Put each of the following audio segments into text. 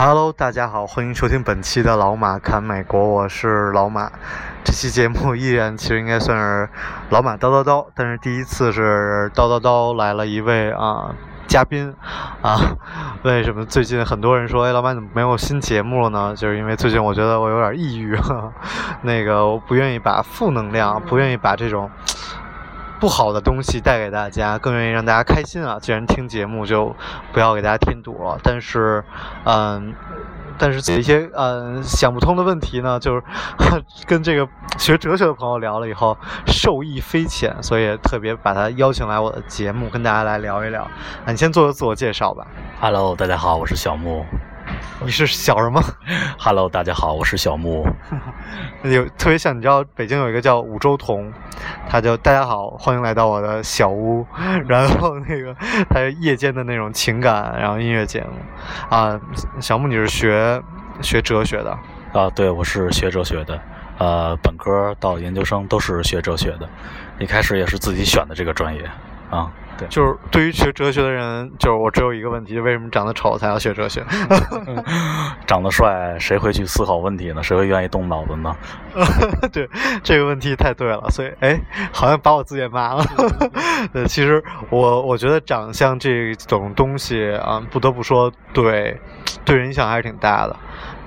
Hello，大家好，欢迎收听本期的老马侃美国，我是老马。这期节目 依然其实应该算是老马叨叨叨，但是第一次是叨叨叨来了一位啊嘉宾啊。为什么最近很多人说，哎，老马怎么没有新节目了呢？就是因为最近我觉得我有点抑郁，那个我不愿意把负能量，不愿意把这种。不好的东西带给大家，更愿意让大家开心啊！既然听节目，就不要给大家添堵了。但是，嗯，但是一些嗯想不通的问题呢，就是 跟这个学哲学的朋友聊了以后，受益匪浅，所以特别把他邀请来我的节目，跟大家来聊一聊。你先做个自我介绍吧。Hello，大家好，我是小木。你是小什么？Hello，大家好，我是小木。有特别像，你知道北京有一个叫五洲同，他就大家好，欢迎来到我的小屋。然后那个他是夜间的那种情感，然后音乐节目啊。小木，你是学学哲学的啊？对，我是学哲学的。呃，本科到研究生都是学哲学的，一开始也是自己选的这个专业啊。就是对于学哲学的人，就是我只有一个问题：为什么长得丑才要学哲学？长得帅谁会去思考问题呢？谁会愿意动脑子呢？对，这个问题太对了。所以，哎，好像把我自己也骂了。对，其实我我觉得长相这种东西啊，不得不说，对对人影响还是挺大的。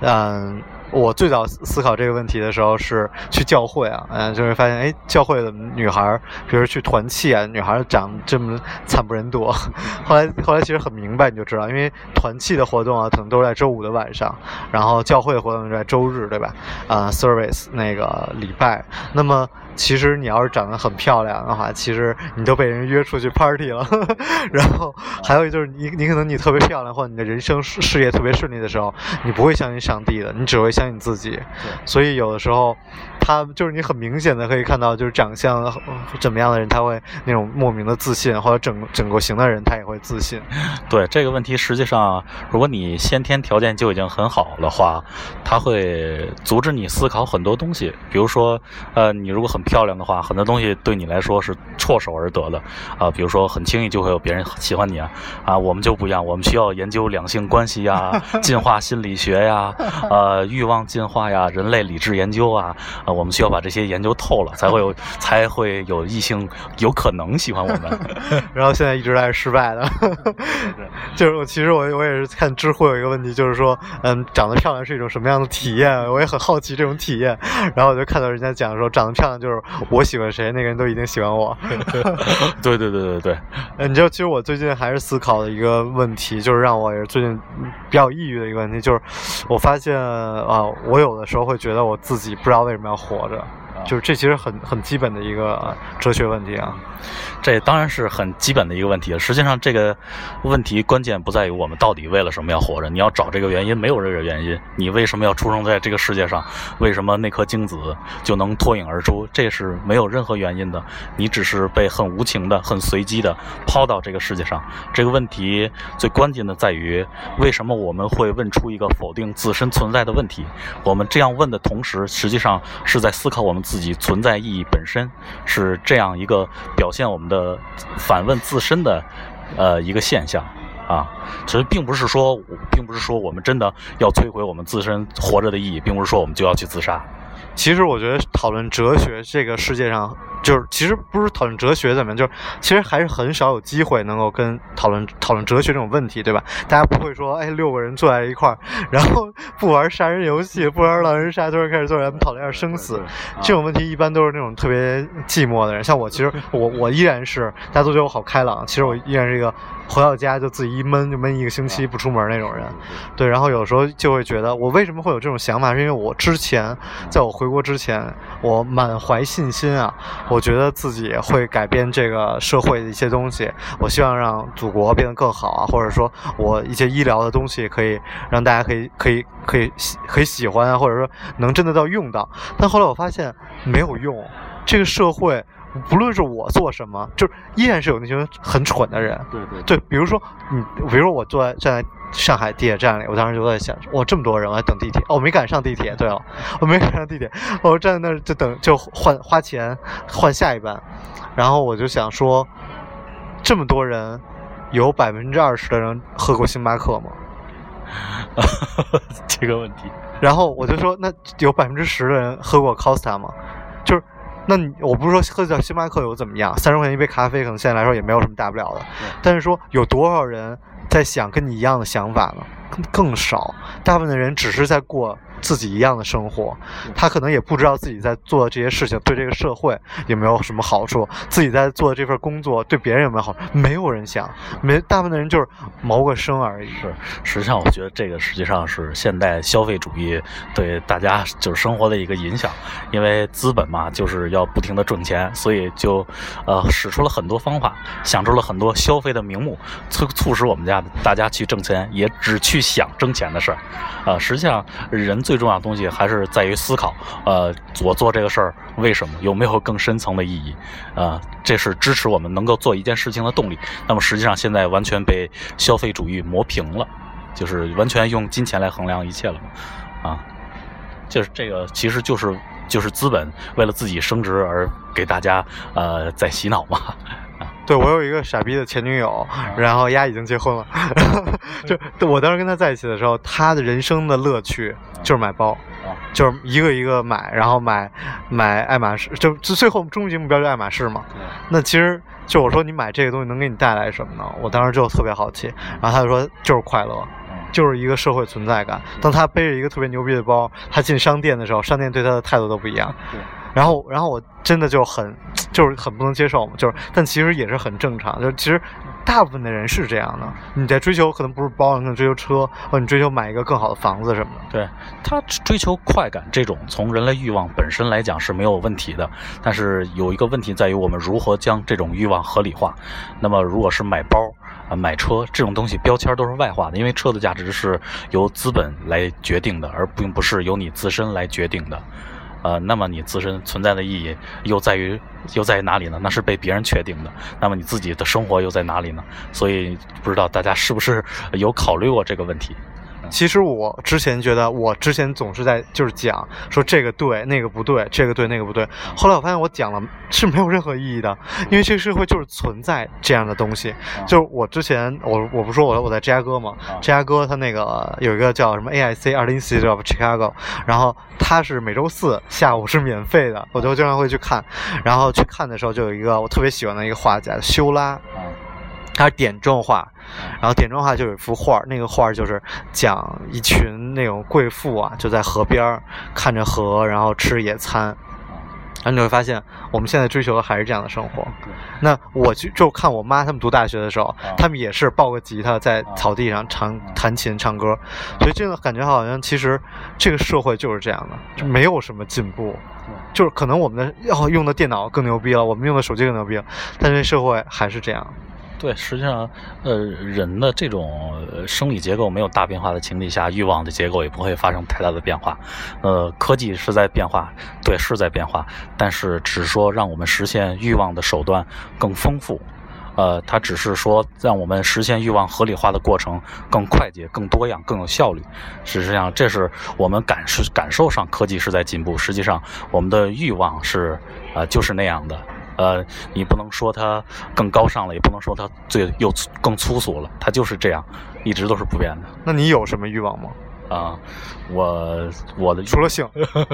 嗯。我最早思考这个问题的时候是去教会啊，嗯，就会发现，哎，教会的女孩，比如去团契啊，女孩长这么惨不忍睹。后来，后来其实很明白，你就知道，因为团契的活动啊，可能都是在周五的晚上，然后教会的活动是在周日，对吧？啊，service 那个礼拜，那么。其实你要是长得很漂亮的话，其实你都被人约出去 party 了。然后还有就是你，你可能你特别漂亮，或者你的人生事业特别顺利的时候，你不会相信上帝的，你只会相信自己。所以有的时候。他就是你很明显的可以看到，就是长相怎么样的人，他会那种莫名的自信，或者整整个型的人，他也会自信。对这个问题，实际上，如果你先天条件就已经很好的话，他会阻止你思考很多东西。比如说，呃，你如果很漂亮的话，很多东西对你来说是唾手而得的啊。比如说，很轻易就会有别人喜欢你啊。啊，我们就不一样，我们需要研究两性关系呀，进化心理学呀，呃，欲望进化呀，人类理智研究啊。我们需要把这些研究透了，才会有才会有异性有可能喜欢我们。然后现在一直在失败的，就是我其实我我也是看知乎有一个问题，就是说，嗯，长得漂亮是一种什么样的体验？我也很好奇这种体验。然后我就看到人家讲说，长得漂亮就是我喜欢谁，那个人都一定喜欢我。对对对对对。你知道，其实我最近还是思考的一个问题，就是让我也是最近比较抑郁的一个问题，就是我发现啊，我有的时候会觉得我自己不知道为什么要。活着。就是这其实很很基本的一个哲学问题啊，这当然是很基本的一个问题。实际上，这个问题关键不在于我们到底为了什么要活着，你要找这个原因，没有这个原因。你为什么要出生在这个世界上？为什么那颗精子就能脱颖而出？这是没有任何原因的。你只是被很无情的、很随机的抛到这个世界上。这个问题最关键的在于，为什么我们会问出一个否定自身存在的问题？我们这样问的同时，实际上是在思考我们。自己存在意义本身是这样一个表现我们的反问自身的呃一个现象啊，其实并不是说，并不是说我们真的要摧毁我们自身活着的意义，并不是说我们就要去自杀。其实我觉得讨论哲学，这个世界上就是其实不是讨论哲学怎么样，就是其实还是很少有机会能够跟讨论讨论哲学这种问题，对吧？大家不会说，哎，六个人坐在一块儿，然后不玩杀人游戏，不玩狼人杀，突然开始坐咱们讨论一下生死。这种问题一般都是那种特别寂寞的人，像我，其实我我依然是大家都觉得我好开朗，其实我依然是一个回到家就自己一闷就闷一个星期不出门那种人。对，然后有时候就会觉得，我为什么会有这种想法？是因为我之前在我。回国之前，我满怀信心啊，我觉得自己会改变这个社会的一些东西。我希望让祖国变得更好啊，或者说我一些医疗的东西可以让大家可以可以可以喜可以喜欢啊，或者说能真的到用到。但后来我发现没有用，这个社会。不论是我做什么，就是依然是有那些很蠢的人。对对对，比如说你，比如说我坐在站在上海地铁站里，我当时就在想，哇，这么多人，我还等地铁，哦，我没赶上地铁。对了，我没赶上地铁，我站在那儿就等，就换花钱换下一班。然后我就想说，这么多人，有百分之二十的人喝过星巴克吗？这个问题。然后我就说，那有百分之十的人喝过 Costa 吗？就是。那你我不是说喝叫星巴克有怎么样？三十块钱一杯咖啡，可能现在来说也没有什么大不了的。但是说有多少人在想跟你一样的想法呢？更少，大部分的人只是在过。自己一样的生活，他可能也不知道自己在做这些事情对这个社会有没有什么好处，自己在做这份工作对别人有没有好处，没有人想，没大部分的人就是谋个生而已。是，实际上我觉得这个实际上是现代消费主义对大家就是生活的一个影响，因为资本嘛就是要不停的挣钱，所以就呃使出了很多方法，想出了很多消费的名目，促促使我们家大家去挣钱，也只去想挣钱的事儿，啊，实际上人。最最重要的东西还是在于思考，呃，我做这个事儿为什么？有没有更深层的意义？啊，这是支持我们能够做一件事情的动力。那么实际上现在完全被消费主义磨平了，就是完全用金钱来衡量一切了嘛？啊，就是这个，其实就是就是资本为了自己升值而给大家呃在洗脑嘛。对，我有一个傻逼的前女友，然后丫已经结婚了。就 我当时跟她在一起的时候，她的人生的乐趣就是买包，就是一个一个买，然后买买爱马仕，就就最后终极目标就爱马仕嘛。那其实就我说你买这个东西能给你带来什么呢？我当时就特别好奇，然后她就说就是快乐，就是一个社会存在感。当他背着一个特别牛逼的包，他进商店的时候，商店对他的态度都不一样。然后，然后我真的就很，就是很不能接受，就是，但其实也是很正常，就其实大部分的人是这样的。你在追求可能不是包，可能追求车，或者你追求买一个更好的房子什么的。对他追求快感，这种从人类欲望本身来讲是没有问题的。但是有一个问题在于我们如何将这种欲望合理化。那么如果是买包、买车这种东西，标签都是外化的，因为车的价值是由资本来决定的，而并不是由你自身来决定的。呃，那么你自身存在的意义又在于又在于哪里呢？那是被别人确定的。那么你自己的生活又在哪里呢？所以不知道大家是不是有考虑过这个问题？其实我之前觉得，我之前总是在就是讲说这个对那个不对，这个对那个不对。后来我发现我讲了是没有任何意义的，因为这个社会就是存在这样的东西。就是我之前我我不说我我在芝加哥嘛，芝加哥它那个有一个叫什么 AIC Art Institute of Chicago，然后它是每周四下午是免费的，我就经常会去看。然后去看的时候就有一个我特别喜欢的一个画家修拉。它是点状画，然后点状画就有一幅画，那个画就是讲一群那种贵妇啊，就在河边看着河，然后吃野餐，然后你会发现我们现在追求的还是这样的生活。那我就就看我妈他们读大学的时候，他们也是抱个吉他在草地上唱弹琴唱歌，所以这个感觉好像其实这个社会就是这样的，就没有什么进步，就是可能我们的要用的电脑更牛逼了，我们用的手机更牛逼了，但是社会还是这样。对，实际上，呃，人的这种生理结构没有大变化的情况下，欲望的结构也不会发生太大的变化。呃，科技是在变化，对，是在变化，但是只说让我们实现欲望的手段更丰富。呃，它只是说让我们实现欲望合理化的过程更快捷、更多样、更有效率。实际上，这是我们感受感受上科技是在进步。实际上，我们的欲望是啊，就是那样的。呃，你不能说它更高尚了，也不能说它最又更粗俗了，它就是这样，一直都是不变的。那你有什么欲望吗？啊，我我的除了性，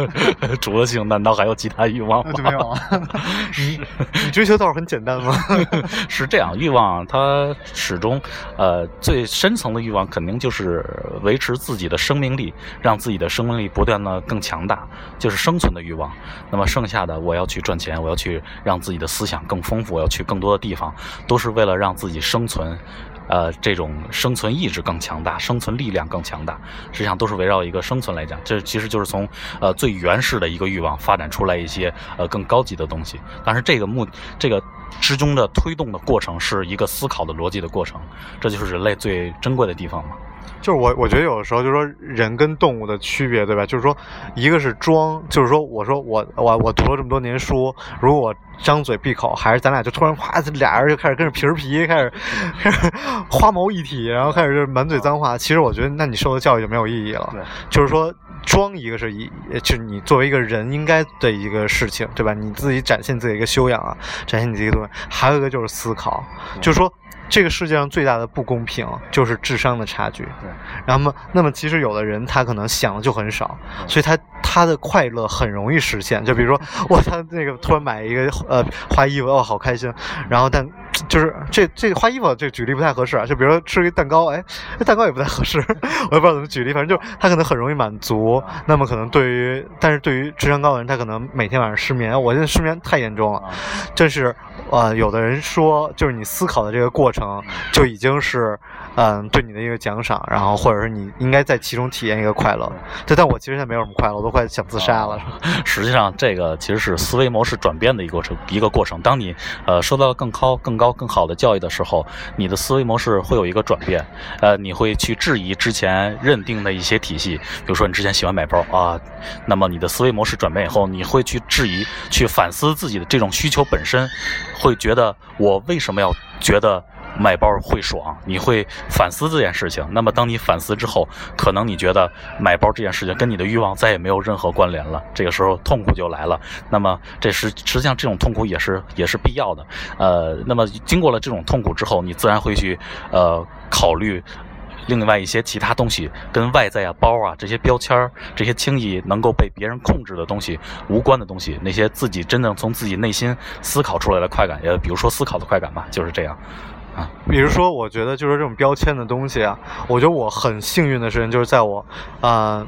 除了性，难道还有其他欲望吗？没有啊。你你追求倒是很简单吗？是这样，欲望它始终呃最深层的欲望肯定就是维持自己的生命力，让自己的生命力不断的更强大，就是生存的欲望。那么剩下的我要去赚钱，我要去让自己的思想更丰富，我要去更多的地方，都是为了让自己生存。呃，这种生存意志更强大，生存力量更强大。实际上。都是围绕一个生存来讲，这其实就是从呃最原始的一个欲望发展出来一些呃更高级的东西。但是这个目这个之中的推动的过程是一个思考的逻辑的过程，这就是人类最珍贵的地方嘛。就是我，我觉得有的时候就是说人跟动物的区别，对吧？就是说，一个是装，就是说，我说我我我读了这么多年书，如果我张嘴闭口，还是咱俩就突然夸，俩人就开始跟着皮儿皮，开始开始花毛一体，然后开始就满嘴脏话。其实我觉得，那你受的教育就没有意义了。对，就是说装一个是一，就是你作为一个人应该的一个事情，对吧？你自己展现自己一个修养啊，展现你自己的东西。还有一个就是思考，就是说。这个世界上最大的不公平就是智商的差距。对，然后那么其实有的人他可能想的就很少，所以他他的快乐很容易实现。就比如说，哇他那个突然买一个呃花衣服，哦好开心。然后但就是这这花衣服这举例不太合适啊。就比如说吃一蛋糕，哎，这蛋糕也不太合适，我也不知道怎么举例。反正就是他可能很容易满足。那么可能对于但是对于智商高的人，他可能每天晚上失眠。我现在失眠太严重了，这是呃有的人说，就是你思考的这个过程。就已经是，嗯，对你的一个奖赏，然后或者是你应该在其中体验一个快乐。对，但我其实现在没有什么快乐，我都快想自杀了。实际上，这个其实是思维模式转变的一个过程。一个过程。当你呃受到更高、更高、更好的教育的时候，你的思维模式会有一个转变。呃，你会去质疑之前认定的一些体系，比如说你之前喜欢买包啊，那么你的思维模式转变以后，你会去质疑、去反思自己的这种需求本身，会觉得我为什么要觉得。买包会爽，你会反思这件事情。那么，当你反思之后，可能你觉得买包这件事情跟你的欲望再也没有任何关联了。这个时候，痛苦就来了。那么，这是实际上这种痛苦也是 也是必要的。呃，那么经过了这种痛苦之后，你自然会去呃考虑另外一些其他东西，跟外在啊、包啊这些标签儿、这些轻易能够被别人控制的东西无关的东西，那些自己真正从自己内心思考出来的快感，也比如说思考的快感吧，就是这样。比如说，我觉得就是这种标签的东西啊，我觉得我很幸运的事情就是在我，呃，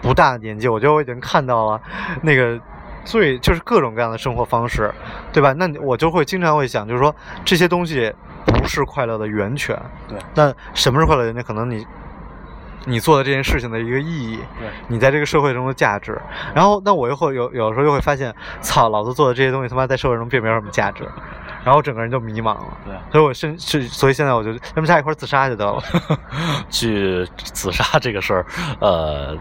不大的年纪，我觉得我已经看到了那个最就是各种各样的生活方式，对吧？那我就会经常会想，就是说这些东西不是快乐的源泉。对。那什么是快乐源泉？可能你你做的这件事情的一个意义，对，你在这个社会中的价值。然后，那我又会有有时候又会发现，操，老子做的这些东西他妈在社会中并没有什么价值。然后整个人就迷茫了，对，所以我现是，所以现在我就咱们仨一块自杀就得了。去自杀这个事儿，呃，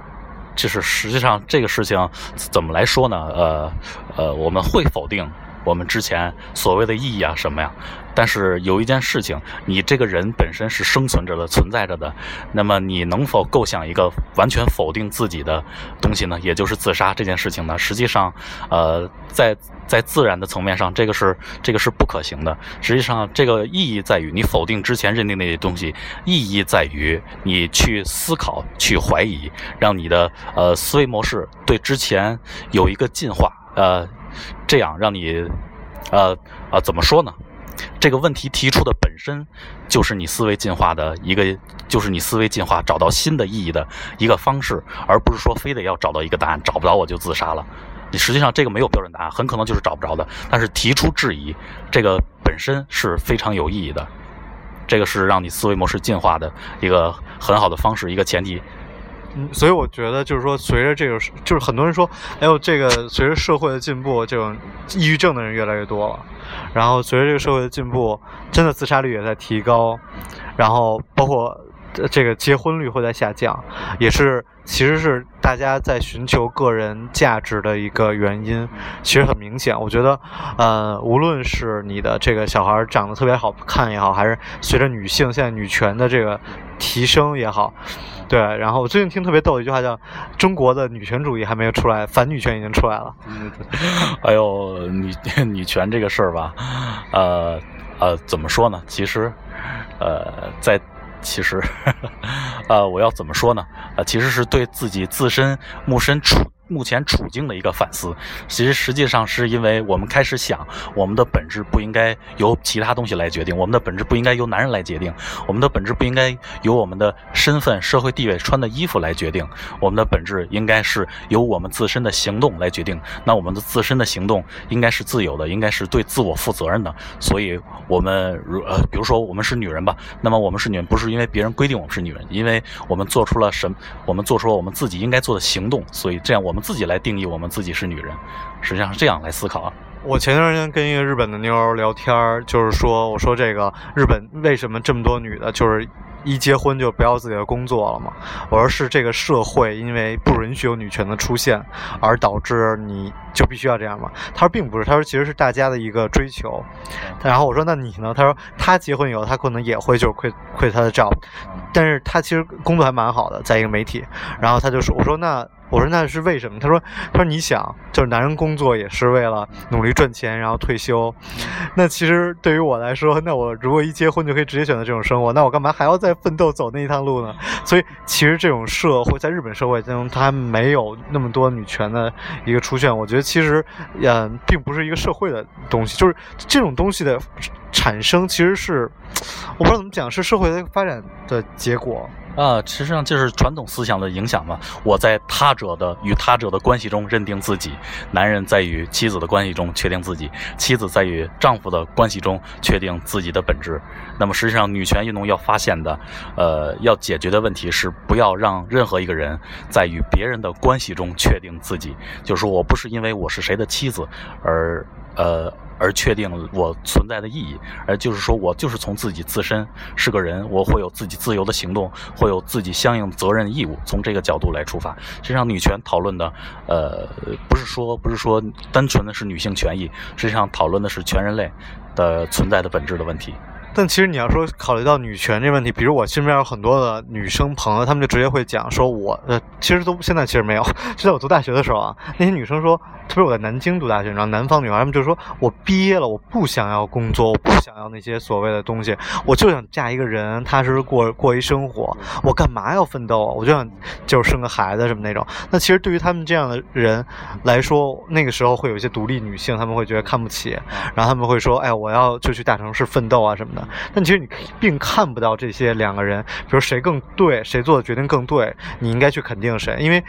就是实际上这个事情怎么来说呢？呃呃，我们会否定我们之前所谓的意义啊什么呀？但是有一件事情，你这个人本身是生存着的、存在着的，那么你能否构想一个完全否定自己的东西呢？也就是自杀这件事情呢？实际上，呃，在在自然的层面上，这个是这个是不可行的。实际上，这个意义在于你否定之前认定那些东西，意义在于你去思考、去怀疑，让你的呃思维模式对之前有一个进化，呃，这样让你，呃呃，怎么说呢？这个问题提出的本身就是你思维进化的一个，就是你思维进化找到新的意义的一个方式，而不是说非得要找到一个答案，找不着我就自杀了。你实际上这个没有标准答案，很可能就是找不着的。但是提出质疑，这个本身是非常有意义的，这个是让你思维模式进化的一个很好的方式，一个前提。嗯，所以我觉得就是说，随着这个，就是很多人说，哎呦，这个随着社会的进步，这种抑郁症的人越来越多了。然后随着这个社会的进步，真的自杀率也在提高。然后包括这个结婚率会在下降，也是其实是大家在寻求个人价值的一个原因。其实很明显，我觉得，呃，无论是你的这个小孩长得特别好看也好，还是随着女性现在女权的这个提升也好。对，然后我最近听特别逗一句话叫“中国的女权主义还没有出来，反女权已经出来了。”哎呦，女女权这个事儿吧，呃呃，怎么说呢？其实，呃，在其实，呃，我要怎么说呢？呃，其实是对自己自身木身处目前处境的一个反思。其实实际上是因为我们开始想，我们的本质不应该由其他东西来决定，我们的本质不应该由男人来决定，我们的本质不应该由我们的身份、社会地位、穿的衣服来决定，我们的本质应该是由我们自身的行动来决定。那我们的自身的行动应该是自由的，应该是对自我负责任的。所以，我们如呃，比如说我们是女人吧，那么我们是女人，不是因为别人规定我们是女人，因为我们做出了什么，我们做出了我们自己应该做的行动，所以这样我我们自己来定义我们自己是女人。实际上是这样来思考啊。我前段时间跟一个日本的妞聊天儿，就是说，我说这个日本为什么这么多女的，就是一结婚就不要自己的工作了嘛？我说是这个社会因为不允许有女权的出现，而导致你就必须要这样嘛？他说并不是，他说其实是大家的一个追求。然后我说那你呢？他说他结婚以后，他可能也会就是亏亏他的 job，但是他其实工作还蛮好的，在一个媒体。然后他就说，我说那。我说那是为什么？他说：“他说你想，就是男人工作也是为了努力赚钱，然后退休。那其实对于我来说，那我如果一结婚就可以直接选择这种生活，那我干嘛还要再奋斗走那一趟路呢？所以其实这种社会在日本社会中，它没有那么多女权的一个出现。我觉得其实，嗯，并不是一个社会的东西，就是这种东西的产生其实是我不知道怎么讲，是社会的发展的结果。”啊，实际上就是传统思想的影响嘛。我在他者的与他者的关系中认定自己，男人在与妻子的关系中确定自己，妻子在与丈夫的关系中确定自己的本质。那么实际上，女权运动要发现的，呃，要解决的问题是不要让任何一个人在与别人的关系中确定自己。就是说我不是因为我是谁的妻子而呃。而确定我存在的意义，而就是说我就是从自己自身是个人，我会有自己自由的行动，会有自己相应责任义务。从这个角度来出发，实际上女权讨论的，呃，不是说不是说单纯的是女性权益，实际上讨论的是全人类的存在的本质的问题。但其实你要说考虑到女权这问题，比如我身边有很多的女生朋友，她们就直接会讲说，我呃，其实都现在其实没有，就在我读大学的时候啊，那些女生说，特别我在南京读大学，然后南方女孩她们就说，我毕业了，我不想要工作，我不想要那些所谓的东西，我就想嫁一个人，踏实过过一生活，我干嘛要奋斗啊？我就想就是生个孩子什么那种。那其实对于他们这样的人来说，那个时候会有一些独立女性，他们会觉得看不起，然后他们会说，哎，我要就去大城市奋斗啊什么的。但其实你并看不到这些两个人，比如谁更对，谁做的决定更对，你应该去肯定谁，因为，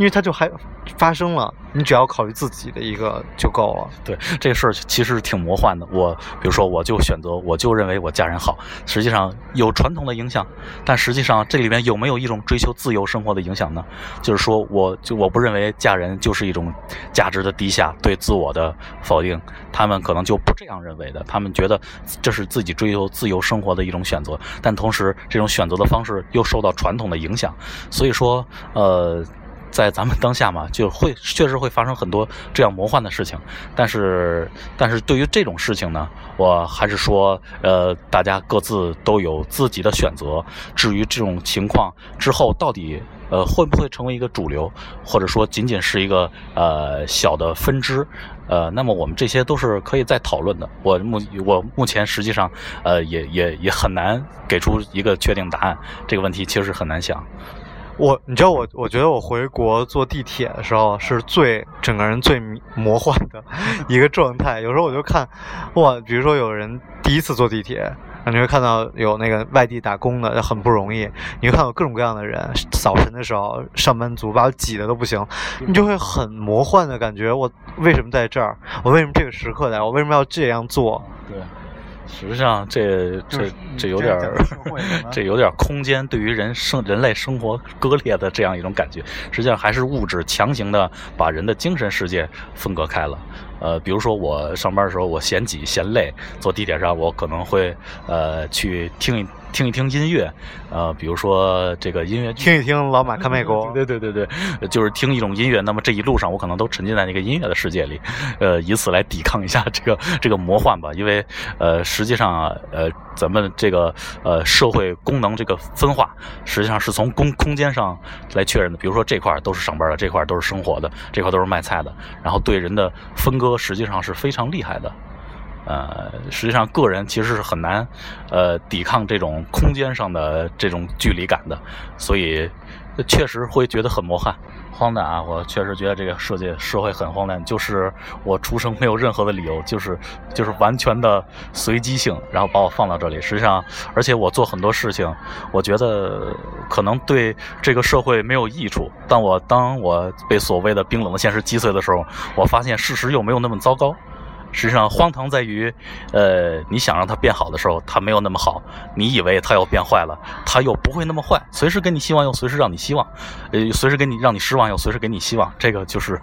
因为他就还。发生了，你只要考虑自己的一个就够了。对这个事儿其实挺魔幻的。我比如说，我就选择，我就认为我嫁人好。实际上有传统的影响，但实际上这里面有没有一种追求自由生活的影响呢？就是说，我就我不认为嫁人就是一种价值的低下，对自我的否定。他们可能就不这样认为的，他们觉得这是自己追求自由生活的一种选择。但同时，这种选择的方式又受到传统的影响。所以说，呃。在咱们当下嘛，就会确实会发生很多这样魔幻的事情，但是，但是对于这种事情呢，我还是说，呃，大家各自都有自己的选择。至于这种情况之后到底，呃，会不会成为一个主流，或者说仅仅是一个呃小的分支，呃，那么我们这些都是可以再讨论的。我目我目前实际上，呃，也也也很难给出一个确定答案。这个问题其实很难想。我，你知道我，我觉得我回国坐地铁的时候是最整个人最魔幻的一个状态。有时候我就看，哇，比如说有人第一次坐地铁，你会看到有那个外地打工的很不容易，你会看到各种各样的人。早晨的时候，上班族把我挤得都不行，你就会很魔幻的感觉。我为什么在这儿？我为什么这个时刻来？我为什么要这样做？对。实际上，这这这有点儿，这有点空间对于人生人类生活割裂的这样一种感觉。实际上，还是物质强行的把人的精神世界分隔开了。呃，比如说我上班的时候，我嫌挤嫌累，坐地铁上我可能会呃去听一。听一听音乐，呃，比如说这个音乐，听一听老马看麦沟，对对对对，就是听一种音乐。那么这一路上，我可能都沉浸在那个音乐的世界里，呃，以此来抵抗一下这个 这个魔幻吧。因为呃，实际上啊，呃，咱们这个呃社会功能这个分化，实际上是从空空间上来确认的。比如说这块都是上班的，这块都是生活的，这块都是卖菜的，然后对人的分割实际上是非常厉害的。呃，实际上个人其实是很难，呃，抵抗这种空间上的这种距离感的，所以，确实会觉得很魔幻、荒诞啊！我确实觉得这个世界社会很荒诞，就是我出生没有任何的理由，就是就是完全的随机性，然后把我放到这里。实际上，而且我做很多事情，我觉得可能对这个社会没有益处。但我当我被所谓的冰冷的现实击碎的时候，我发现事实又没有那么糟糕。实际上，荒唐在于，呃，你想让它变好的时候，它没有那么好；你以为它要变坏了，它又不会那么坏。随时给你希望，又随时让你希望；呃，随时给你让你失望，又随时给你希望。这个就是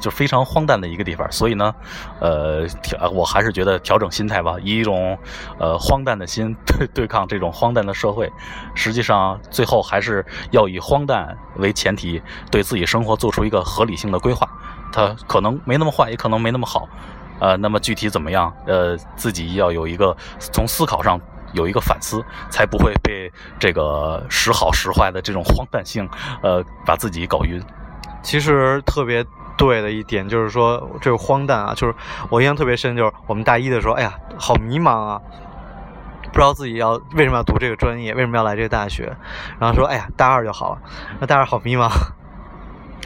就非常荒诞的一个地方。所以呢，呃，我还是觉得调整心态吧，以一种呃荒诞的心对对抗这种荒诞的社会。实际上，最后还是要以荒诞为前提，对自己生活做出一个合理性的规划。它可能没那么坏，也可能没那么好。呃，那么具体怎么样？呃，自己要有一个从思考上有一个反思，才不会被这个时好时坏的这种荒诞性，呃，把自己搞晕。其实特别对的一点就是说，这个荒诞啊，就是我印象特别深，就是我们大一的时候，哎呀，好迷茫啊，不知道自己要为什么要读这个专业，为什么要来这个大学，然后说，哎呀，大二就好了，那大二好迷茫。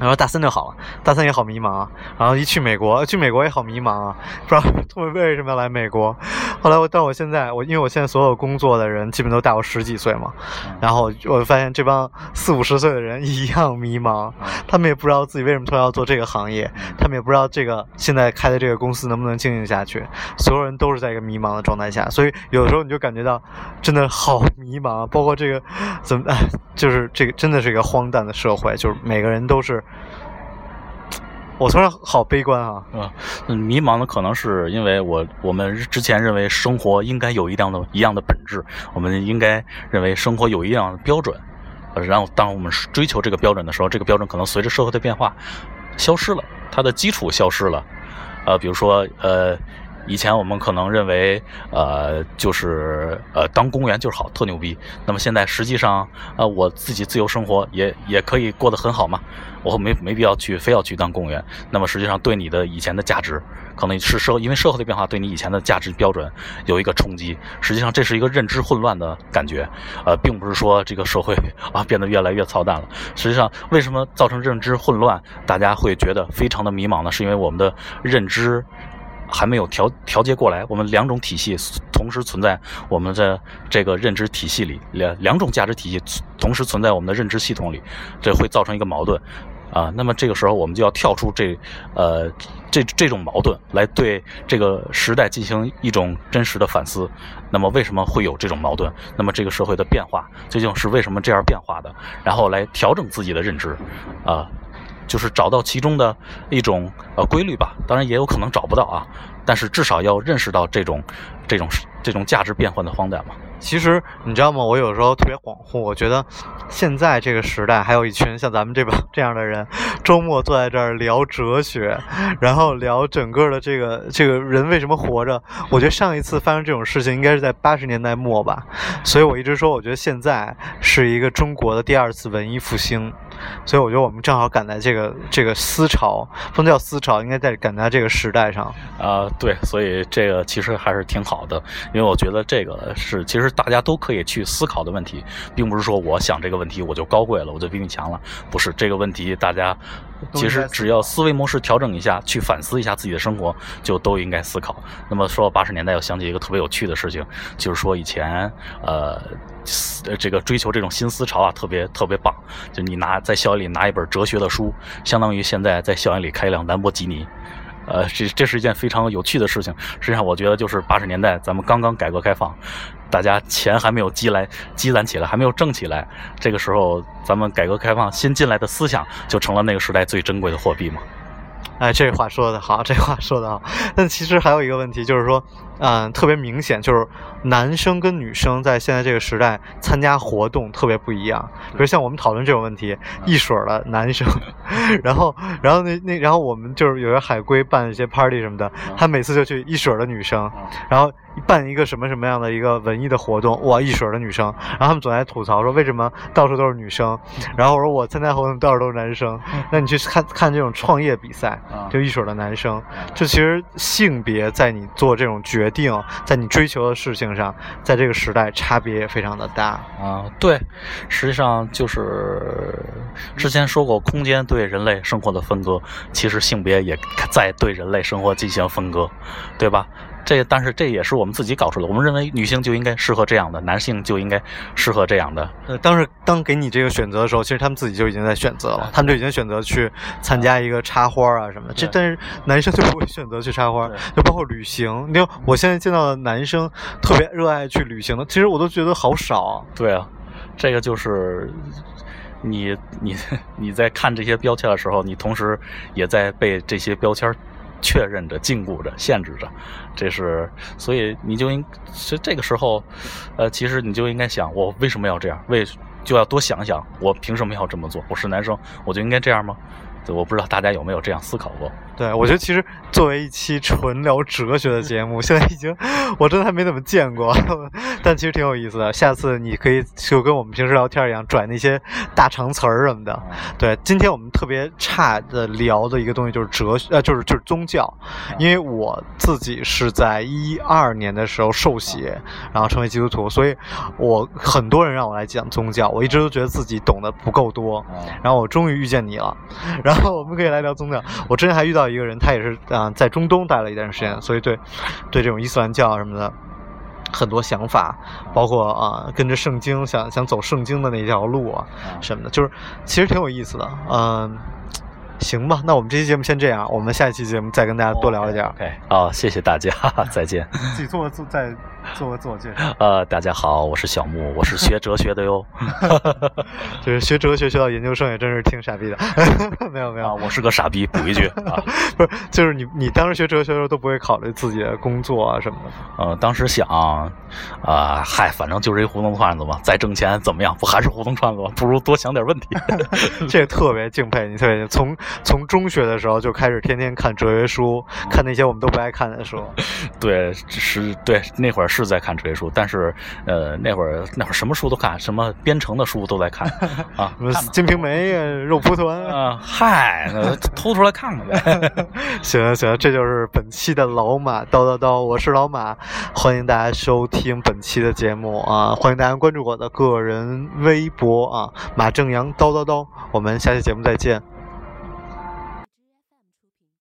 然后大三就好了，大三也好迷茫啊。然后一去美国，去美国也好迷茫啊，不知道他们为什么要来美国。后来我到我现在，我因为我现在所有工作的人基本都大我十几岁嘛，然后我就发现这帮四五十岁的人一样迷茫，他们也不知道自己为什么突然要做这个行业，他们也不知道这个现在开的这个公司能不能经营下去。所有人都是在一个迷茫的状态下，所以有的时候你就感觉到真的好迷茫，包括这个怎么，就是这个真的是一个荒诞的社会，就是每个人都是。我突然好悲观啊！嗯，迷茫的可能是因为我我们之前认为生活应该有一样的一样的本质，我们应该认为生活有一样的标准，然后当我们追求这个标准的时候，这个标准可能随着社会的变化消失了，它的基础消失了。呃，比如说呃。以前我们可能认为，呃，就是呃，当公务员就是好，特牛逼。那么现在实际上，呃，我自己自由生活也也可以过得很好嘛。我没没必要去非要去当公务员。那么实际上对你的以前的价值，可能是社因为社会的变化对你以前的价值标准有一个冲击。实际上这是一个认知混乱的感觉，呃，并不是说这个社会啊变得越来越操蛋了。实际上为什么造成认知混乱，大家会觉得非常的迷茫呢？是因为我们的认知。还没有调调节过来，我们两种体系同时存在，我们的这个认知体系里，两两种价值体系同时存在我们的认知系统里，这会造成一个矛盾，啊，那么这个时候我们就要跳出这，呃，这这种矛盾，来对这个时代进行一种真实的反思。那么为什么会有这种矛盾？那么这个社会的变化究竟是为什么这样变化的？然后来调整自己的认知，啊。就是找到其中的一种呃规律吧，当然也有可能找不到啊，但是至少要认识到这种这种这种价值变换的荒诞嘛。其实你知道吗？我有时候特别恍惚，我觉得现在这个时代还有一群像咱们这帮这样的人，周末坐在这儿聊哲学，然后聊整个的这个这个人为什么活着。我觉得上一次发生这种事情应该是在八十年代末吧，所以我一直说，我觉得现在是一个中国的第二次文艺复兴。所以我觉得我们正好赶在这个这个思潮，不能叫思潮，应该在赶在这个时代上。啊，对，所以这个其实还是挺好的，因为我觉得这个是其实大家都可以去思考的问题，并不是说我想这个问题我就高贵了，我就比你强了，不是这个问题，大家其实只要思维模式调整一下，去反思一下自己的生活，就都应该思考。那么说到八十年代，我想起一个特别有趣的事情，就是说以前呃。呃，这个追求这种新思潮啊，特别特别棒。就你拿在校园里拿一本哲学的书，相当于现在在校园里开一辆兰博基尼。呃，这这是一件非常有趣的事情。实际上，我觉得就是八十年代咱们刚刚改革开放，大家钱还没有积来积攒起来，还没有挣起来。这个时候，咱们改革开放新进来的思想，就成了那个时代最珍贵的货币嘛。哎，这话说的好，这话说的好。但其实还有一个问题，就是说，嗯，特别明显，就是男生跟女生在现在这个时代参加活动特别不一样。比如像我们讨论这种问题，一水儿的男生，然后，然后那那，然后我们就是有些海归办一些 party 什么的，他每次就去一水儿的女生，然后。办一个什么什么样的一个文艺的活动，哇，一水儿的女生，然后他们总在吐槽说为什么到处都是女生，然后我说我参加活动到处都是男生，那你去看看这种创业比赛，就一水儿的男生，就其实性别在你做这种决决定，在你追求的事情上，在这个时代差别也非常的大。啊，对，实际上就是之前说过，空间对人类生活的分割，其实性别也在对人类生活进行分割，对吧？这但是这也是我们自己搞出来的。我们认为女性就应该适合这样的，男性就应该适合这样的。呃，当时当给你这个选择的时候，其实他们自己就已经在选择了，他们就已经选择去参加一个插花啊什么的。这但是男生就不会选择去插花，就包括旅行。你看我现在见到的男生特别热爱去旅行的，其实我都觉得好少。对啊，这个就是你你 你在看这些标签的时候，你同时也在被这些标签确认着、禁锢着、限制着。这是，所以你就应，所以这个时候，呃，其实你就应该想，我为什么要这样？为就要多想想，我凭什么要这么做？我是男生，我就应该这样吗？我不知道大家有没有这样思考过。对，我觉得其实作为一期纯聊哲学的节目，现在已经我真的还没怎么见过，但其实挺有意思的。下次你可以就跟我们平时聊天一样，转那些大长词儿什么的。对，今天我们特别差的聊的一个东西就是哲学，呃，就是就是宗教。因为我自己是在一二年的时候受洗，然后成为基督徒，所以我很多人让我来讲宗教，我一直都觉得自己懂得不够多。然后我终于遇见你了，然后我们可以来聊宗教。我之前还遇到。一个人，他也是啊，在中东待了一段时间，所以对对这种伊斯兰教什么的很多想法，包括啊跟着圣经想想走圣经的那条路啊什么的，就是其实挺有意思的。嗯，行吧，那我们这期节目先这样，我们下一期节目再跟大家多聊一点。OK，好，谢谢大家，再见。自己做做再 做个自我介绍。呃，大家好，我是小木，我是学哲学的哟。就是学哲学学到研究生也真是挺傻逼的。没有没有，我是个傻逼，补一句啊，不是，就是你你当时学哲学的时候都不会考虑自己的工作啊什么的。呃，当时想啊，嗨，反正就是一胡同串子嘛，再挣钱怎么样？不还是胡同串子吗？不如多想点问题。这特别敬佩你，特别从从中学的时候就开始天天看哲学书，看那些我们都不爱看的书。对，是，对，那会儿是在看哲学书，但是呃，那会儿那会儿什么书都看，什么编程的书都在看啊，金瓶梅》啊，《肉蒲团》啊，嗨，偷出来看看呗。行行，这就是本期的老马叨叨叨，我是老马，欢迎大家收听本期的节目啊，欢迎大家关注我的个人微博啊，马正阳叨叨叨，我们下期节目再见。